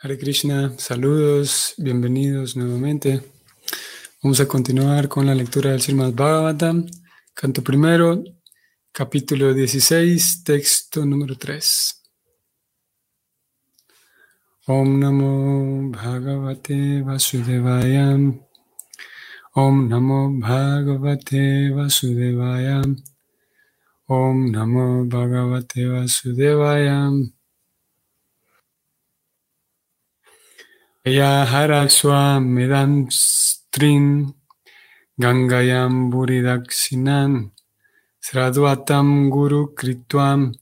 Hare Krishna, saludos, bienvenidos nuevamente. Vamos a continuar con la lectura del Srimad Bhagavatam, canto primero, capítulo 16, texto número 3. Om Namo Bhagavate Vasudevaya. Om Namo Bhagavate Vasudevaya. Om Namo Bhagavate Vasudevaya. Yahara Swamedam Strin Gangayam Buridaksinan Sradvatam Guru Kritwam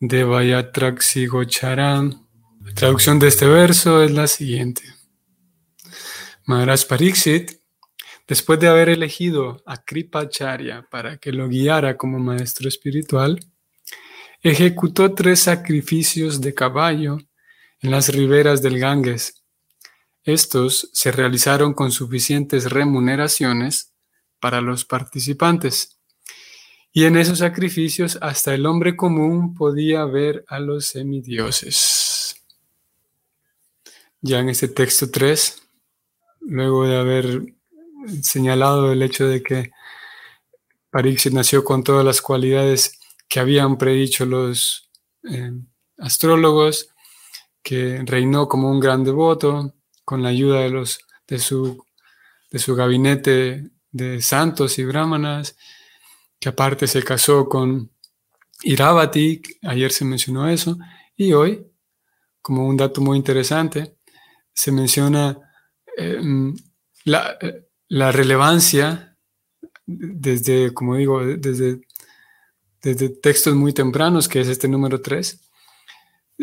Devayatraksi Gocharam. La traducción de este verso es la siguiente. Maharaj Pariksit, después de haber elegido a Kripacharya para que lo guiara como maestro espiritual, ejecutó tres sacrificios de caballo en las riberas del Ganges estos se realizaron con suficientes remuneraciones para los participantes. Y en esos sacrificios hasta el hombre común podía ver a los semidioses. Ya en este texto 3, luego de haber señalado el hecho de que Pariksit nació con todas las cualidades que habían predicho los eh, astrólogos, que reinó como un gran devoto, con la ayuda de, los, de, su, de su gabinete de santos y brahmanas, que aparte se casó con Iravati, ayer se mencionó eso, y hoy, como un dato muy interesante, se menciona em, la, la, relevancia desde, como digo, desde, desde textos muy tempranos, que es este número 3,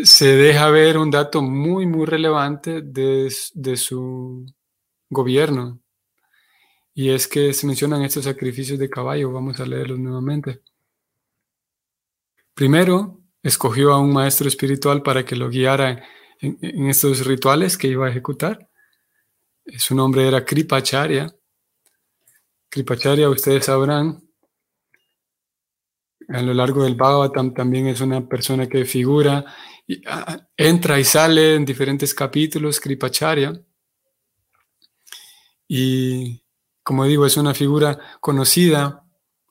se deja ver un dato muy, muy relevante de, su gobierno. Y es que se mencionan estos sacrificios de caballo. Vamos a leerlos nuevamente. Primero, escogió a un maestro espiritual para que lo guiara en, en estos rituales que iba a ejecutar. Su nombre era Kripacharya. Kripacharya, ustedes sabrán, a lo largo del Bhagavatam también es una persona que figura Entra y sale en diferentes capítulos, Kripacharya. Y como digo, es una figura conocida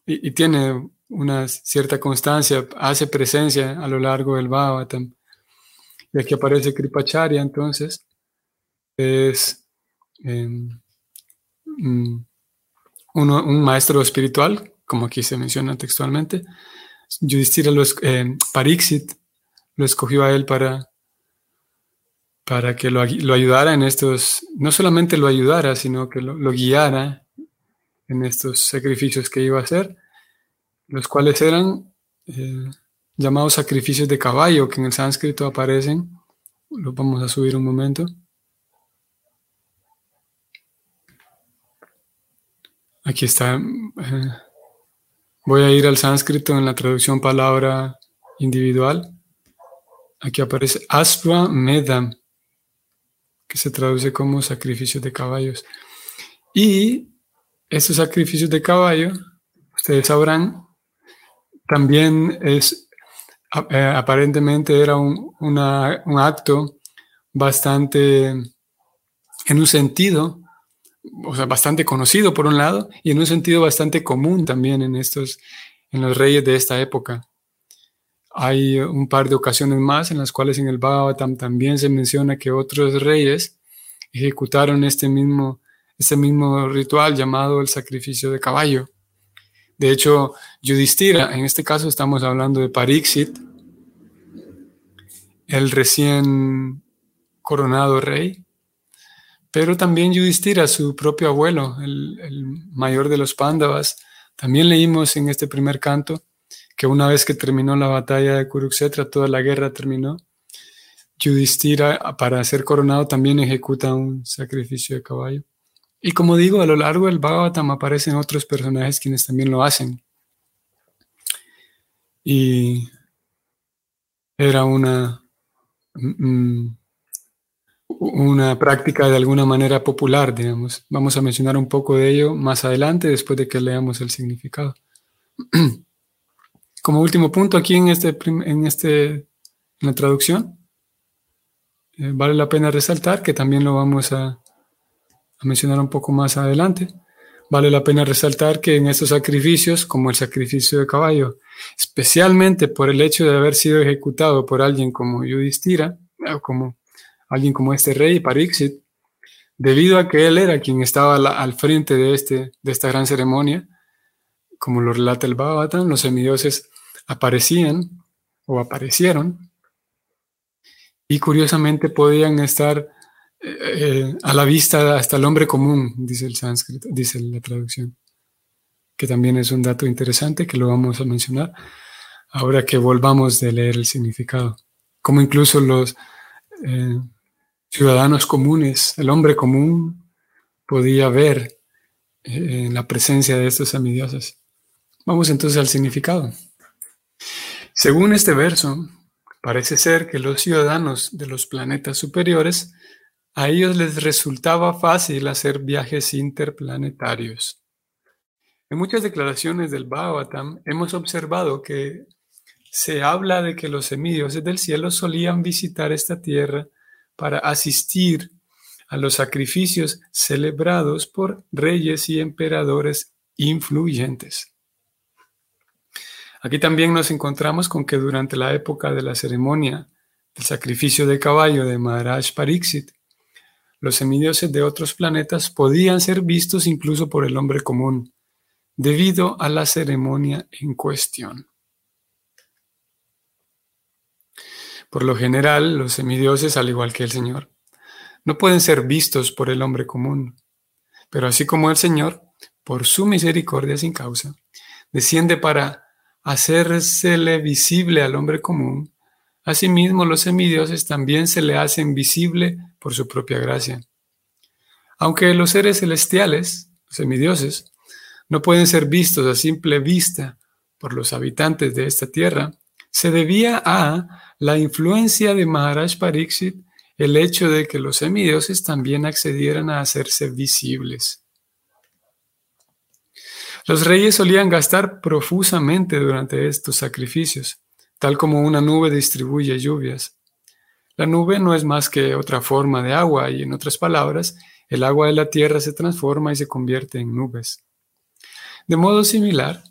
y, tiene una cierta constancia, hace presencia a lo largo del Bhagavatam. Y aquí aparece Kripacharya, entonces, es em, mm, un maestro espiritual, como aquí se menciona textualmente. Yudhishthira los, eh, Pariksit lo escogió a él para, para que lo, ayudara en estos, no solamente lo ayudara, sino que lo, guiara en estos sacrificios que iba a hacer, los cuales eran eh, llamados sacrificios de caballo, que en el sánscrito aparecen. Los vamos a subir un momento. Aquí está. Eh, voy a ir al sánscrito en la traducción palabra individual. Aquí aparece Aswa Medam, que se traduce como sacrificio de caballos. Y estos sacrificios de caballo, ustedes sabrán, también es, eh, aparentemente era un, un acto bastante, en un sentido, o sea, bastante conocido por un lado, y en un sentido bastante común también en estos, en los reyes de esta época. Hay un par de ocasiones más en las cuales en el Bhagavatam también se menciona que otros reyes ejecutaron este mismo, este mismo ritual llamado el sacrificio de caballo. De hecho, Yudhishthira, en este caso estamos hablando de Pariksit, el recién coronado rey, pero también Yudhishthira, su propio abuelo, el, el mayor de los Pándavas, también leímos en este primer canto que una vez que terminó la batalla de Kurukshetra, toda la guerra terminó, Yudhishthira, para ser coronado, también ejecuta un sacrificio de caballo. Y como digo, a lo largo del Bhagavatam aparecen otros personajes quienes también lo hacen. Y era una, mm, una práctica de alguna manera popular, digamos. Vamos a mencionar un poco de ello más adelante, después de que leamos el significado. como último punto aquí en este, en este, la traducción, eh, vale la pena resaltar, que también lo vamos a, mencionar un poco más adelante, vale la pena resaltar que en estos sacrificios, como el sacrificio de caballo, especialmente por el hecho de haber sido ejecutado por alguien como Yudhishthira, como alguien como este rey Parixit, debido a que él era quien estaba al frente de, este, de esta gran ceremonia, como lo relata el Bhagavatam, los semidioses aparecían o aparecieron y curiosamente podían estar eh, eh, a la vista hasta el hombre común, dice el sánscrito, dice la traducción, que también es un dato interesante que lo vamos a mencionar ahora que volvamos de leer el significado, como incluso los eh, ciudadanos comunes, el hombre común podía ver en la presencia de estos semidioses. Vamos entonces al significado. Según este verso, parece ser que los ciudadanos de los planetas superiores a ellos les resultaba fácil hacer viajes interplanetarios. En muchas declaraciones del Bhagavatam hemos observado que se habla de que los semidioses del cielo solían visitar esta tierra para asistir a los sacrificios celebrados por reyes y emperadores influyentes. Aquí también nos encontramos con que durante la época de la ceremonia del sacrificio de caballo de Maharaj Pariksit, los semidioses de otros planetas podían ser vistos incluso por el hombre común, debido a la ceremonia en cuestión. Por lo general, los semidioses, al igual que el Señor, no pueden ser vistos por el hombre común, pero así como el Señor, por su misericordia sin causa, desciende para hacérsele visible al hombre común, Asimismo, los semidioses también se le hacen visible por su propia gracia. Aunque los seres celestiales, los semidioses, no pueden ser vistos a simple vista por los habitantes de esta tierra, se debía a la influencia de Maharaj Pariksit el hecho de que los semidioses también accedieran a hacerse visibles. Los reyes solían gastar profusamente durante estos sacrificios, tal como una nube distribuye lluvias. La nube no es más que otra forma de agua y en otras palabras, el agua de la tierra se transforma y se convierte en nubes. De modo similar,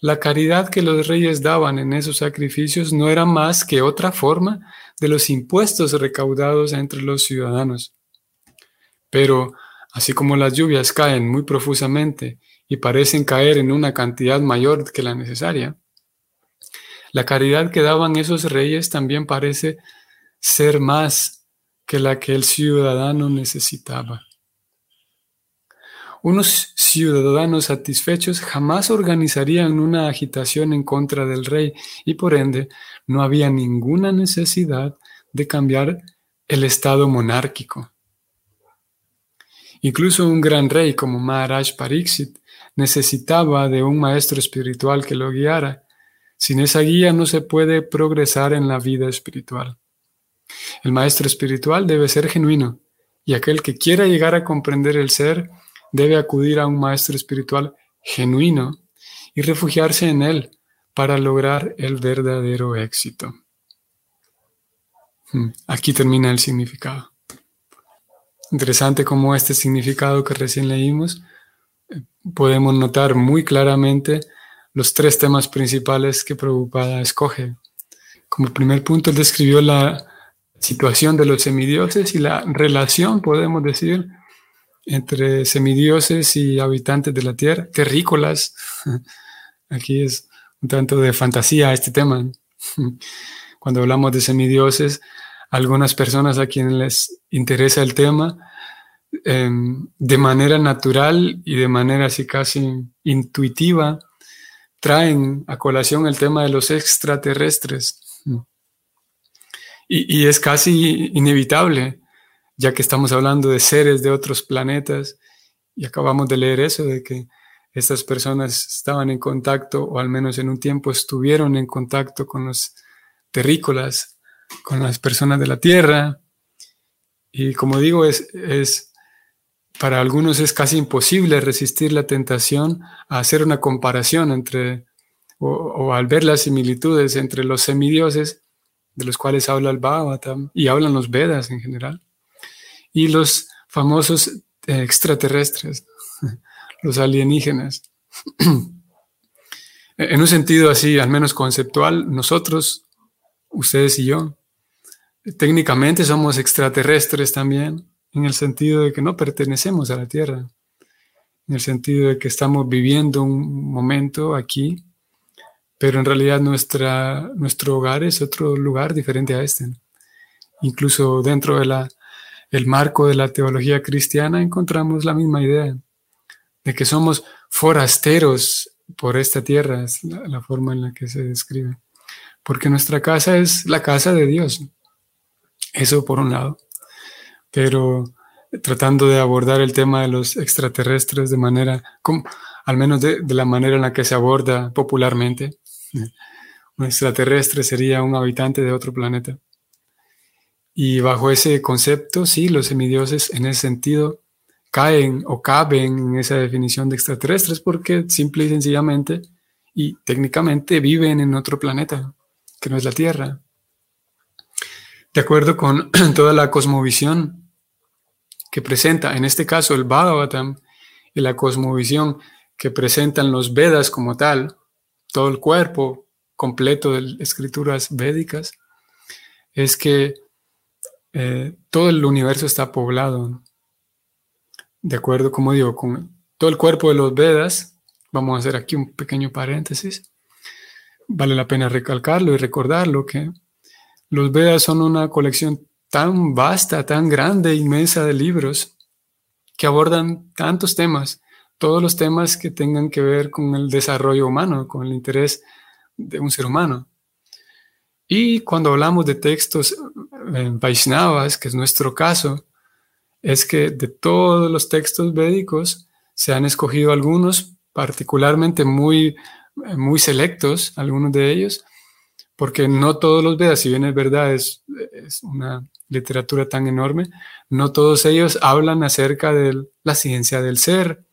la caridad que los reyes daban en esos sacrificios no era más que otra forma de los impuestos recaudados entre los ciudadanos. Pero, así como las lluvias caen muy profusamente y parecen caer en una cantidad mayor que la necesaria, la caridad que daban esos reyes también parece ser más que la que el ciudadano necesitaba. Unos ciudadanos satisfechos jamás organizarían una agitación en contra del rey y por ende no había ninguna necesidad de cambiar el estado monárquico. Incluso un gran rey como Maharaj Pariksit necesitaba de un maestro espiritual que lo guiara sin esa guía no se puede progresar en la vida espiritual. El maestro espiritual debe ser genuino y aquel que quiera llegar a comprender el ser debe acudir a un maestro espiritual genuino y refugiarse en él para lograr el verdadero éxito. Hmm, aquí termina el significado. Interesante cómo este significado que recién leímos podemos notar muy claramente los tres temas principales que Prabhupada escoge. Como primer punto, él describió la situación de los semidioses y la relación, podemos decir, entre semidioses y habitantes de la tierra, terrícolas. Aquí es un tanto de fantasía este tema. Cuando hablamos de semidioses, algunas personas a quienes les interesa el tema, de manera natural y de manera así casi intuitiva, traen a colación el tema de los extraterrestres. Y, es casi inevitable, ya que estamos hablando de seres de otros planetas, y acabamos de leer eso, de que estas personas estaban en contacto, o al menos en un tiempo estuvieron en contacto con los terrícolas, con las personas de la Tierra. Y como digo, es para algunos es casi imposible resistir la tentación a hacer una comparación entre, o, al ver las similitudes entre los semidioses de los cuales habla el Bhagavatam y hablan los Vedas en general, y los famosos eh, extraterrestres, los alienígenas. en un sentido así, al menos conceptual, nosotros, ustedes y yo, técnicamente somos extraterrestres también, en el sentido de que no pertenecemos a la Tierra, en el sentido de que estamos viviendo un momento aquí, pero en realidad nuestra, nuestro hogar es otro lugar diferente a este. Incluso dentro del el marco de la teología cristiana encontramos la misma idea de que somos forasteros por esta tierra, es la forma en la que se describe, porque nuestra casa es la casa de Dios. Eso por un lado. Pero tratando de abordar el tema de los extraterrestres de manera, como, al menos de, la manera en la que se aborda popularmente. Un extraterrestre sería un habitante de otro planeta. Y bajo ese concepto, sí, los semidioses en ese sentido caen o caben en esa definición de extraterrestres porque simple y sencillamente y técnicamente viven en otro planeta, que no es la Tierra de acuerdo con toda la cosmovisión que presenta, en este caso el Bhagavatam y la cosmovisión que presentan los Vedas como tal, todo el cuerpo completo de escrituras védicas, es que eh, todo el universo está poblado. De acuerdo, como digo, con todo el cuerpo de los Vedas, vamos a hacer aquí un pequeño paréntesis, vale la pena recalcarlo y recordarlo que los Vedas son una colección tan vasta, tan grande, inmensa de libros que abordan tantos temas, todos los temas que tengan que ver con el desarrollo humano, con el interés de un ser humano. Y cuando hablamos de textos en eh, Vaishnavas, que es nuestro caso, es que de todos los textos védicos se han escogido algunos particularmente muy, eh, muy selectos, algunos de ellos, porque no todos los Vedas, si bien es verdad, es, una literatura tan enorme, no todos ellos hablan acerca de la ciencia del ser,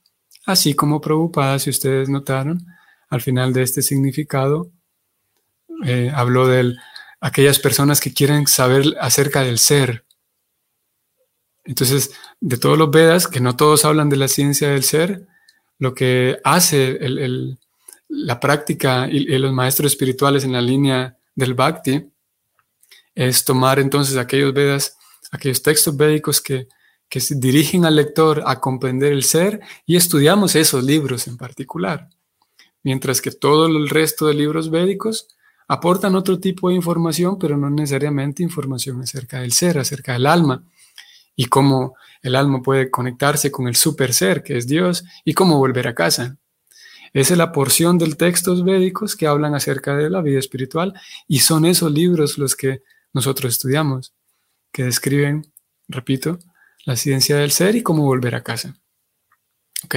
así como Prabhupada, si ustedes notaron, al final de este significado, eh, habló de aquellas personas que quieren saber acerca del ser. Entonces, de todos los Vedas, que no todos hablan de la ciencia del ser, lo que hace la práctica y, y, los maestros espirituales en la línea del Bhakti es tomar entonces aquellos Vedas, aquellos textos védicos que, que se dirigen al lector a comprender el ser y estudiamos esos libros en particular. Mientras que todo el resto de libros védicos aportan otro tipo de información, pero no necesariamente información acerca del ser, acerca del alma y cómo el alma puede conectarse con el super ser que es Dios y cómo volver a casa. Esa es la porción del textos védicos que hablan acerca de la vida espiritual y son esos libros los que nosotros estudiamos, que describen, repito, la ciencia del ser y cómo volver a casa. Ok.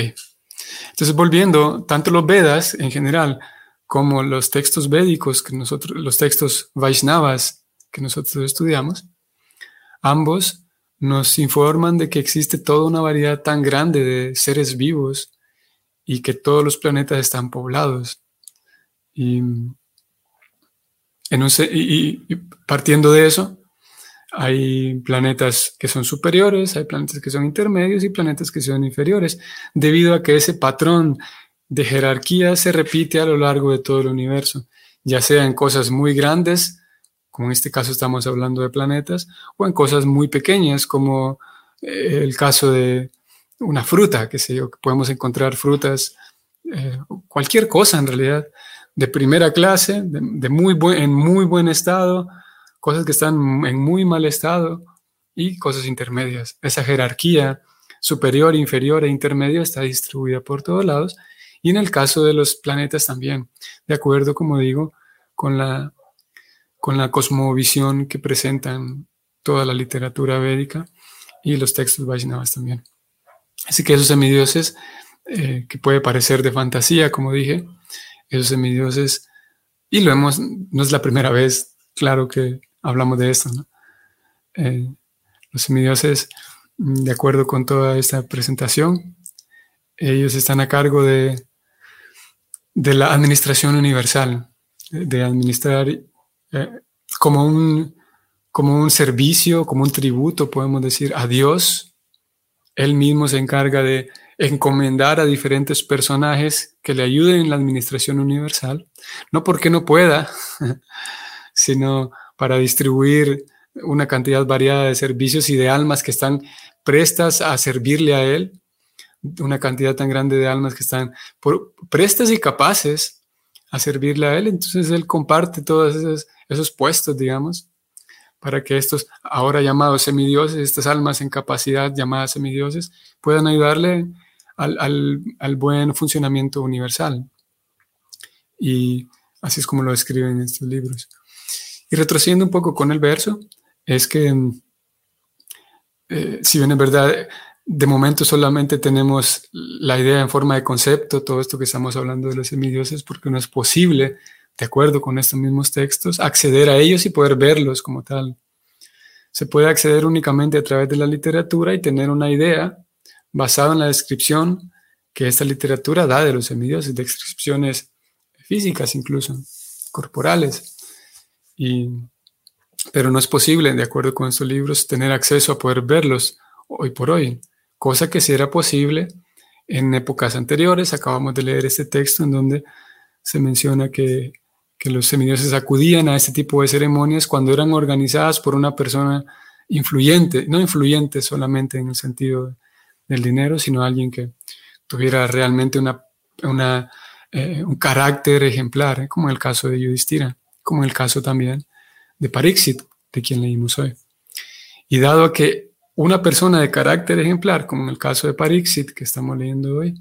Entonces, volviendo, tanto los Vedas en general como los textos védicos, que nosotros, los textos Vaishnavas que nosotros estudiamos, ambos nos informan de que existe toda una variedad tan grande de seres vivos y que todos los planetas están poblados. Y, en y, partiendo de eso, hay planetas que son superiores, hay planetas que son intermedios y planetas que son inferiores, debido a que ese patrón de jerarquía se repite a lo largo de todo el universo, ya sea en cosas muy grandes, como en este caso estamos hablando de planetas, o en cosas muy pequeñas, como eh, el caso de una fruta, que sé yo, que podemos encontrar frutas, eh, cualquier cosa en realidad, de primera clase, de, muy buen, en muy buen estado, cosas que están en muy mal estado y cosas intermedias. Esa jerarquía superior, inferior e intermedio está distribuida por todos lados y en el caso de los planetas también, de acuerdo, como digo, con la, con la cosmovisión que presentan toda la literatura védica y los textos Vaishnavas también. Así que esos semidioses, eh, que puede parecer de fantasía, como dije, esos semidioses, y lo hemos, no es la primera vez, claro que hablamos de esto, ¿no? Eh, los semidioses, de acuerdo con toda esta presentación, ellos están a cargo de, de la administración universal, de administrar, eh, como un, como un servicio, como un tributo, podemos decir, a Dios. Él mismo se encarga de encomendar a diferentes personajes que le ayuden en la administración universal, no porque no pueda, sino para distribuir una cantidad variada de servicios y de almas que están prestas a servirle a Él, una cantidad tan grande de almas que están prestas y capaces a servirle a Él. Entonces Él comparte todos esos, esos puestos, digamos, para que estos ahora llamados semidioses, estas almas en capacidad llamadas semidioses, puedan ayudarle al, buen funcionamiento universal. Y así es como lo escriben estos libros. Y retrocediendo un poco con el verso, es que eh, si bien es verdad, de momento solamente tenemos la idea en forma de concepto, todo esto que estamos hablando de los semidioses, porque no es posible, de acuerdo con estos mismos textos, acceder a ellos y poder verlos como tal. Se puede acceder únicamente a través de la literatura y tener una idea basado en la descripción que esta literatura da de los semidioses, descripciones físicas incluso, corporales. Y, pero no es posible, de acuerdo con estos libros, tener acceso a poder verlos hoy por hoy, cosa que sí era posible en épocas anteriores. Acabamos de leer este texto en donde se menciona que, que los semidioses acudían a este tipo de ceremonias cuando eran organizadas por una persona influyente, no influyente solamente en el sentido de del dinero, sino alguien que tuviera realmente una, eh, un carácter ejemplar, ¿eh? como en el caso de Yudhishthira, como en el caso también de Parixit, de quien leímos hoy. Y dado que una persona de carácter ejemplar, como en el caso de Parixit, que estamos leyendo hoy,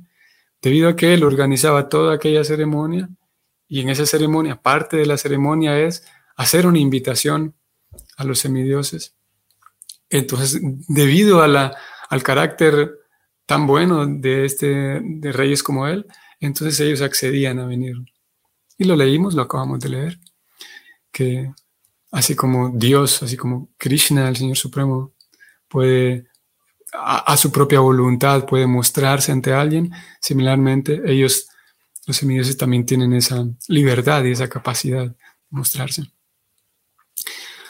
debido a que él organizaba toda aquella ceremonia, y en esa ceremonia, parte de la ceremonia es hacer una invitación a los semidioses. Entonces, debido a al carácter tan bueno de, este, de reyes como él, entonces ellos accedían a venir. Y lo leímos, lo acabamos de leer, que así como Dios, así como Krishna, el Señor Supremo, puede a, su propia voluntad, puede mostrarse ante alguien, similarmente ellos, los semidioses, también tienen esa libertad y esa capacidad de mostrarse.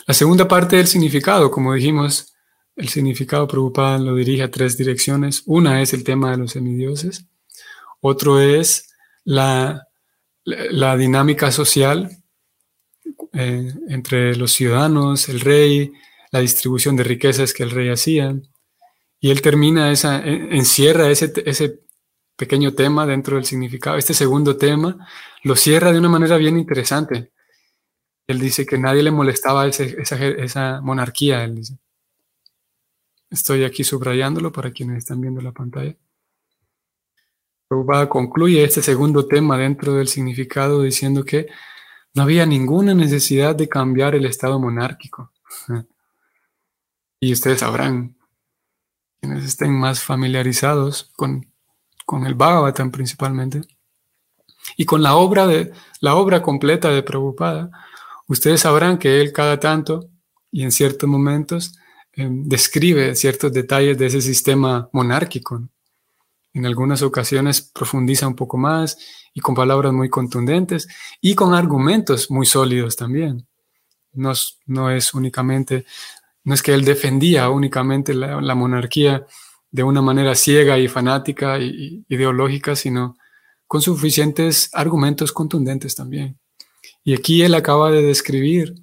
La segunda parte del significado, como dijimos, el significado preocupado lo dirige a tres direcciones. Una es el tema de los semidioses, otro es la, la dinámica social eh, entre los ciudadanos, el rey, la distribución de riquezas que el rey hacía. Y él termina esa, encierra ese, ese pequeño tema dentro del significado. Este segundo tema lo cierra de una manera bien interesante. Él dice que nadie le molestaba esa, monarquía, él dice. Estoy aquí subrayándolo para quienes están viendo la pantalla. Prabhupada concluye este segundo tema dentro del significado diciendo que no había ninguna necesidad de cambiar el estado monárquico. Y ustedes sabrán, quienes estén más familiarizados con, con el Bhagavatam principalmente, y con la obra, de, la obra completa de Prabhupada, ustedes sabrán que él cada tanto y en ciertos momentos Em, describe ciertos detalles de ese sistema monárquico. En algunas ocasiones profundiza un poco más y con palabras muy contundentes y con argumentos muy sólidos también. No, no es únicamente, no es que él defendía únicamente la, monarquía de una manera ciega y fanática y ideológica, sino con suficientes argumentos contundentes también. Y aquí él acaba de describir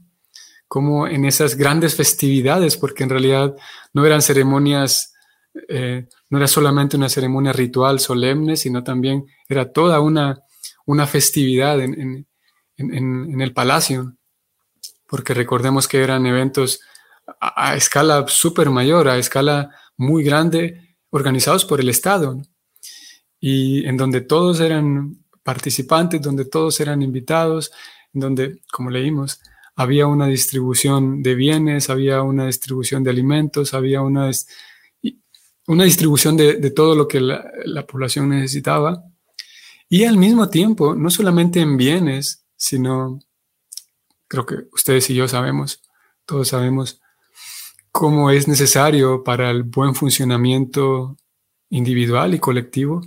como en esas grandes festividades, porque en realidad no eran ceremonias, eh, no era solamente una ceremonia ritual solemne, sino también era toda una, una festividad en, el palacio, porque recordemos que eran eventos a, escala súper mayor, a escala muy grande, organizados por el Estado, y en donde todos eran participantes, donde todos eran invitados, en donde, como leímos, había una distribución de bienes, había una distribución de alimentos, había una, una distribución de, todo lo que la, población necesitaba. Y al mismo tiempo, no solamente en bienes, sino, creo que ustedes y yo sabemos, todos sabemos, cómo es necesario para el buen funcionamiento individual y colectivo,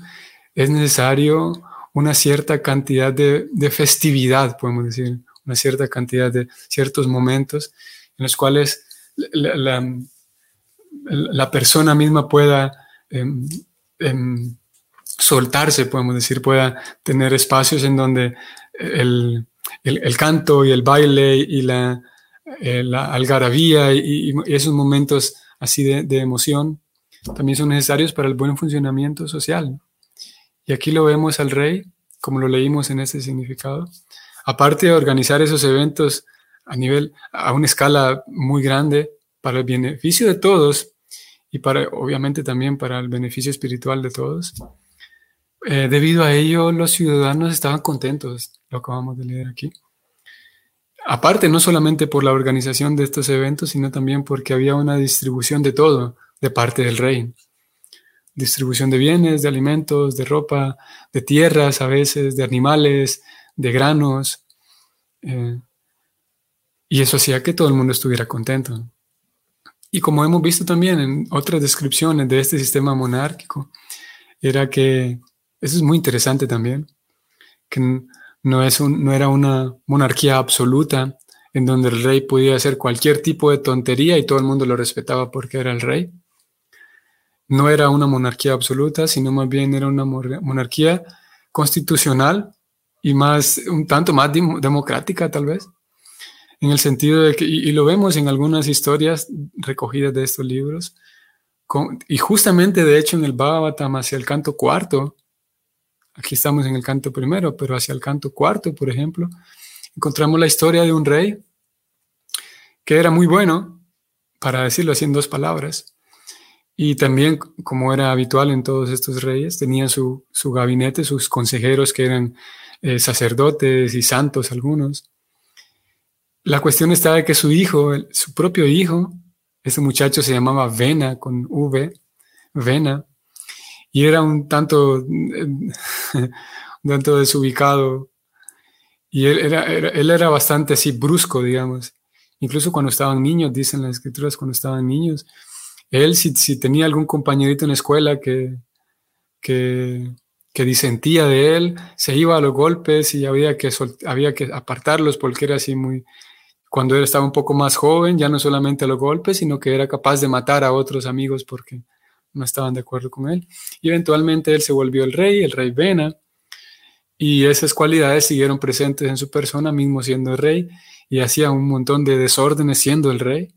es necesario una cierta cantidad de, de festividad, podemos decir, una cierta cantidad de ciertos momentos en los cuales la, persona misma pueda em, em, soltarse, podemos decir, pueda tener espacios en donde el, canto y el baile y la, eh, algarabía y, esos momentos así de, emoción también son necesarios para el buen funcionamiento social. Y aquí lo vemos al rey, como lo leímos en este significado. Aparte de organizar esos eventos a nivel, a una escala muy grande para el beneficio de todos y para, obviamente, también para el beneficio espiritual de todos. Eh, debido a ello, los ciudadanos estaban contentos, lo acabamos de leer aquí. Aparte, no solamente por la organización de estos eventos, sino también porque había una distribución de todo de parte del rey. Distribución de bienes, de alimentos, de ropa, de tierras a veces, de animales, de granos. Eh, y eso hacía que todo el mundo estuviera contento. Y como hemos visto también en otras descripciones de este sistema monárquico, era que, eso es muy interesante también, que no, es no era una monarquía absoluta en donde el rey podía hacer cualquier tipo de tontería y todo el mundo lo respetaba porque era el rey. No era una monarquía absoluta, sino más bien era una monarquía constitucional y más, un tanto más democrática tal vez, en el sentido de que, y, lo vemos en algunas historias recogidas de estos libros, y justamente de hecho en el Bhagavatam hacia el canto cuarto, aquí estamos en el canto primero, pero hacia el canto cuarto, por ejemplo, encontramos la historia de un rey que era muy bueno, para decirlo así en dos palabras, y también, como era habitual en todos estos reyes, tenía su, su gabinete, sus consejeros que eran eh, sacerdotes y santos algunos. La cuestión estaba de que su hijo, su propio hijo, ese muchacho se llamaba Vena con V, Vena, y era un tanto, un tanto desubicado. Y él era, él era bastante así brusco, digamos. Incluso cuando estaban niños, dicen las escrituras, cuando estaban niños, él si, si tenía algún compañerito en la escuela que, que, que, disentía de él, se iba a los golpes y había que, había que apartarlos porque era así muy... Cuando él estaba un poco más joven, ya no solamente a los golpes, sino que era capaz de matar a otros amigos porque no estaban de acuerdo con él. Y eventualmente él se volvió el rey, el rey Vena, y esas cualidades siguieron presentes en su persona, mismo siendo el rey, y hacía un montón de desórdenes siendo el rey.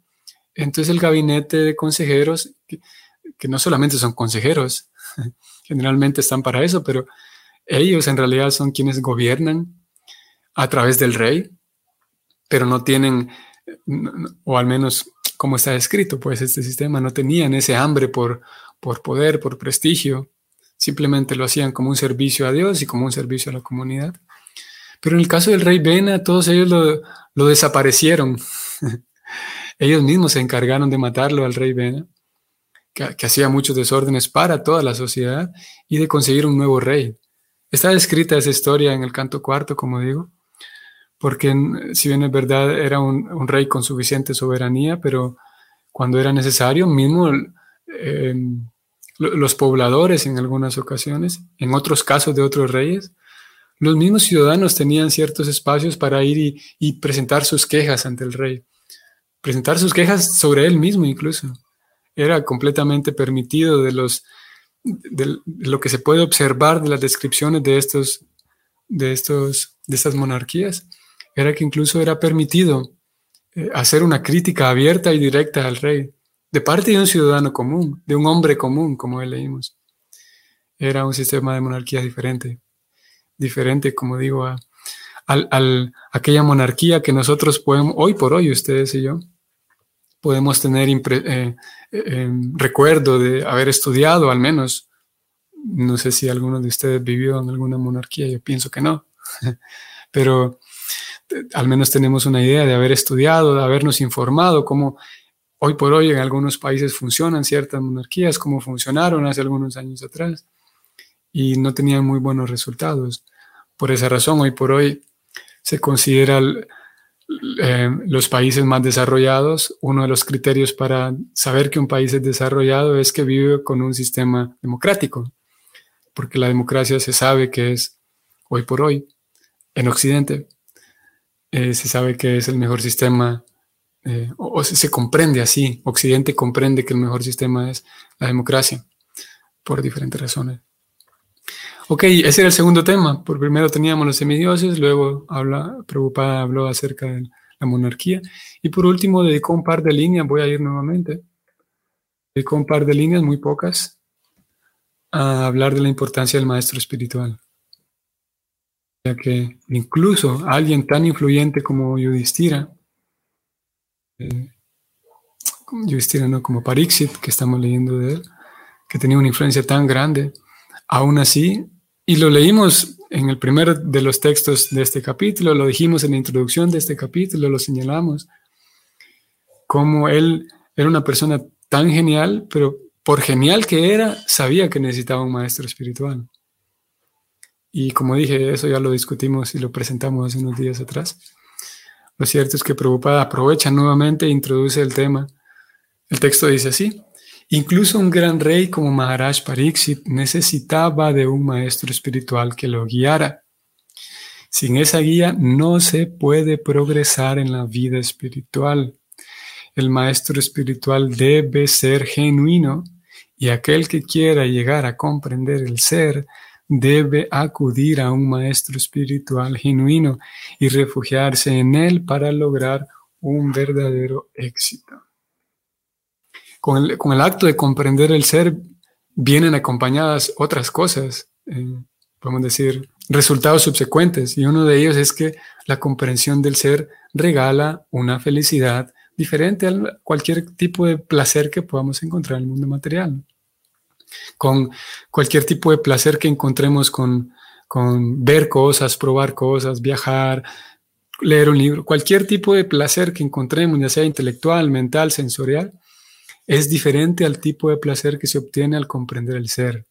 Entonces el gabinete de consejeros, que, no solamente son consejeros, generalmente están para eso, pero ellos en realidad son quienes gobiernan a través del rey, pero no tienen, o al menos como está escrito, pues este sistema no tenían ese hambre por, por poder, por prestigio, simplemente lo hacían como un servicio a Dios y como un servicio a la comunidad. Pero en el caso del rey Bena, todos ellos lo, desaparecieron. Ellos mismos se encargaron de matarlo al rey Bena, que, hacía muchos desórdenes para toda la sociedad, y de conseguir un nuevo rey. Está descrita esa historia en el canto cuarto, como digo, porque si bien es verdad, era un, rey con suficiente soberanía, pero cuando era necesario, mismo em, los pobladores en algunas ocasiones, en otros casos de otros reyes, los mismos ciudadanos tenían ciertos espacios para ir y presentar sus quejas ante el rey presentar sus quejas sobre él mismo incluso. Era completamente permitido de, los, de, lo que se puede observar de las descripciones de, estos, de, estos, de estas monarquías. Era que incluso era permitido eh, hacer una crítica abierta y directa al rey, de parte de un ciudadano común, de un hombre común, como leímos. Era un sistema de monarquía diferente, diferente, como digo, a, aquella monarquía que nosotros podemos, hoy por hoy, ustedes y yo, podemos tener eh, eh, recuerdo de haber estudiado al menos. No sé si alguno de ustedes vivió en alguna monarquía, yo pienso que no, pero al menos tenemos una idea de haber estudiado, de habernos informado cómo hoy por hoy en algunos países funcionan ciertas monarquías, cómo funcionaron hace algunos años atrás y no tenían muy buenos resultados. Por esa razón, hoy por hoy se considera eh, los países más desarrollados, uno de los criterios para saber que un país es desarrollado es que vive con un sistema democrático, porque la democracia se sabe que es hoy por hoy en Occidente eh, se sabe que es el mejor sistema, eh, o, se, comprende así, Occidente comprende que el mejor sistema es la democracia, por diferentes razones. Ok, ese era el segundo tema. Por primero teníamos los semidioses, luego habla, Preocupada habló acerca de la monarquía, y por último dedicó un par de líneas, voy a ir nuevamente, dedicó un par de líneas, muy pocas, a hablar de la importancia del maestro espiritual ya que incluso alguien tan influyente como Yudhishthira, eh, Yudhishthira no, como Pariksit, que estamos leyendo de él, que tenía una influencia tan grande, aún así, y lo leímos en el primer de los textos de este capítulo, lo dijimos en la introducción de este capítulo, lo señalamos, como él era una persona tan genial, pero por genial que era, sabía que necesitaba un maestro espiritual. Y como dije, eso ya lo discutimos y lo presentamos hace unos días atrás. Lo cierto es que Prabhupada aprovecha nuevamente e introduce el tema. El texto dice así, incluso un gran rey como Maharaj Pariksit necesitaba de un maestro espiritual que lo guiara. Sin esa guía no se puede progresar en la vida espiritual. El maestro espiritual debe ser genuino y aquel que quiera llegar a comprender el ser debe acudir a un maestro espiritual genuino y refugiarse en él para lograr un verdadero éxito. Con el, acto de comprender el ser vienen acompañadas otras cosas, eh, podemos decir, resultados subsecuentes, y uno de ellos es que la comprensión del ser regala una felicidad diferente a cualquier tipo de placer que podamos encontrar en el mundo material con cualquier tipo de placer que encontremos con, ver cosas, probar cosas, viajar, leer un libro, cualquier tipo de placer que encontremos, ya sea intelectual, mental, sensorial, es diferente al tipo de placer que se obtiene al comprender el ser.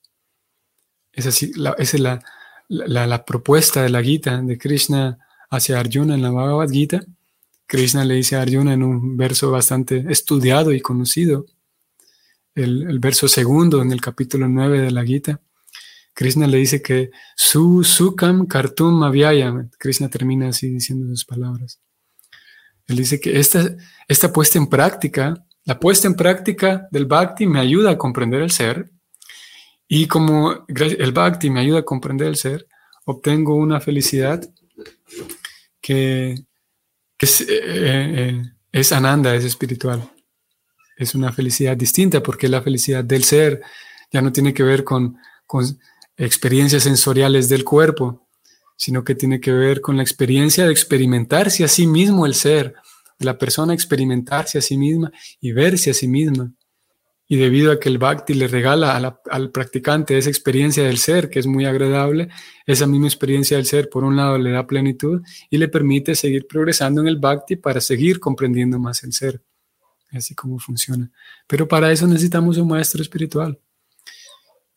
Es así, esa es la, la, propuesta de la Gita de Krishna hacia Arjuna en la Bhagavad Gita. Krishna le dice a Arjuna en un verso bastante estudiado y conocido, el, verso segundo en el capítulo 9 de la Gita, Krishna le dice que su sukam kartum avyaya. Krishna termina así diciendo sus palabras. Él dice que esta, esta puesta en práctica, la puesta en práctica del bhakti me ayuda a comprender el ser. Y como el bhakti me ayuda a comprender el ser, obtengo una felicidad que, es, eh, eh, es ananda, es espiritual es una felicidad distinta porque la felicidad del ser ya no tiene que ver con, experiencias sensoriales del cuerpo, sino que tiene que ver con la experiencia de experimentarse a sí mismo el ser, de la persona experimentarse a sí misma y verse a sí misma. Y debido a que el bhakti le regala al practicante esa experiencia del ser, que es muy agradable, esa misma experiencia del ser, por un lado, le da plenitud y le permite seguir progresando en el bhakti para seguir comprendiendo más el ser así como funciona. Pero para eso necesitamos un maestro espiritual.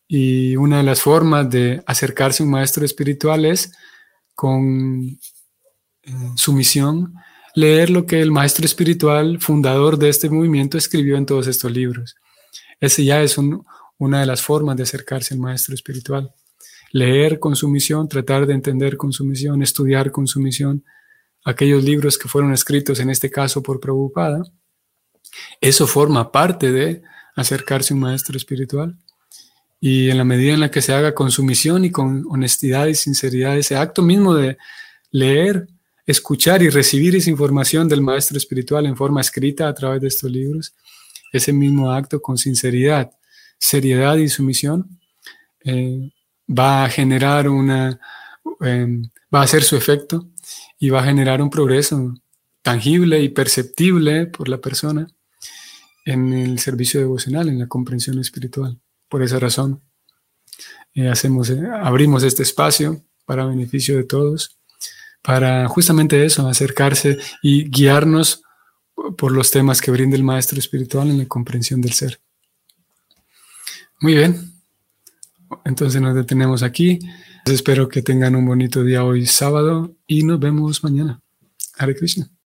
Y una de las formas de acercarse a un maestro espiritual es con eh, sumisión, leer lo que el maestro espiritual, fundador de este movimiento, escribió en todos estos libros. Ese ya es una de las formas de acercarse al maestro espiritual. Leer con sumisión, tratar de entender con sumisión, estudiar con sumisión aquellos libros que fueron escritos en este caso por Prabhupada eso forma parte de acercarse a un maestro espiritual. Y en la medida en la que se haga con sumisión y con honestidad y sinceridad, ese acto mismo de leer, escuchar y recibir esa información del maestro espiritual en forma escrita a través de estos libros, ese mismo acto con sinceridad, seriedad y sumisión, eh, va a generar una, em, va a hacer su efecto y va a generar un progreso tangible y perceptible por la persona en el servicio devocional, en la comprensión espiritual. Por esa razón, eh, hacemos, eh, abrimos este espacio para beneficio de todos, para justamente eso, acercarse y guiarnos por los temas que brinda el maestro espiritual en la comprensión del ser. Muy bien, entonces nos detenemos aquí. Espero que tengan un bonito día hoy sábado y nos vemos mañana. Hare Krishna.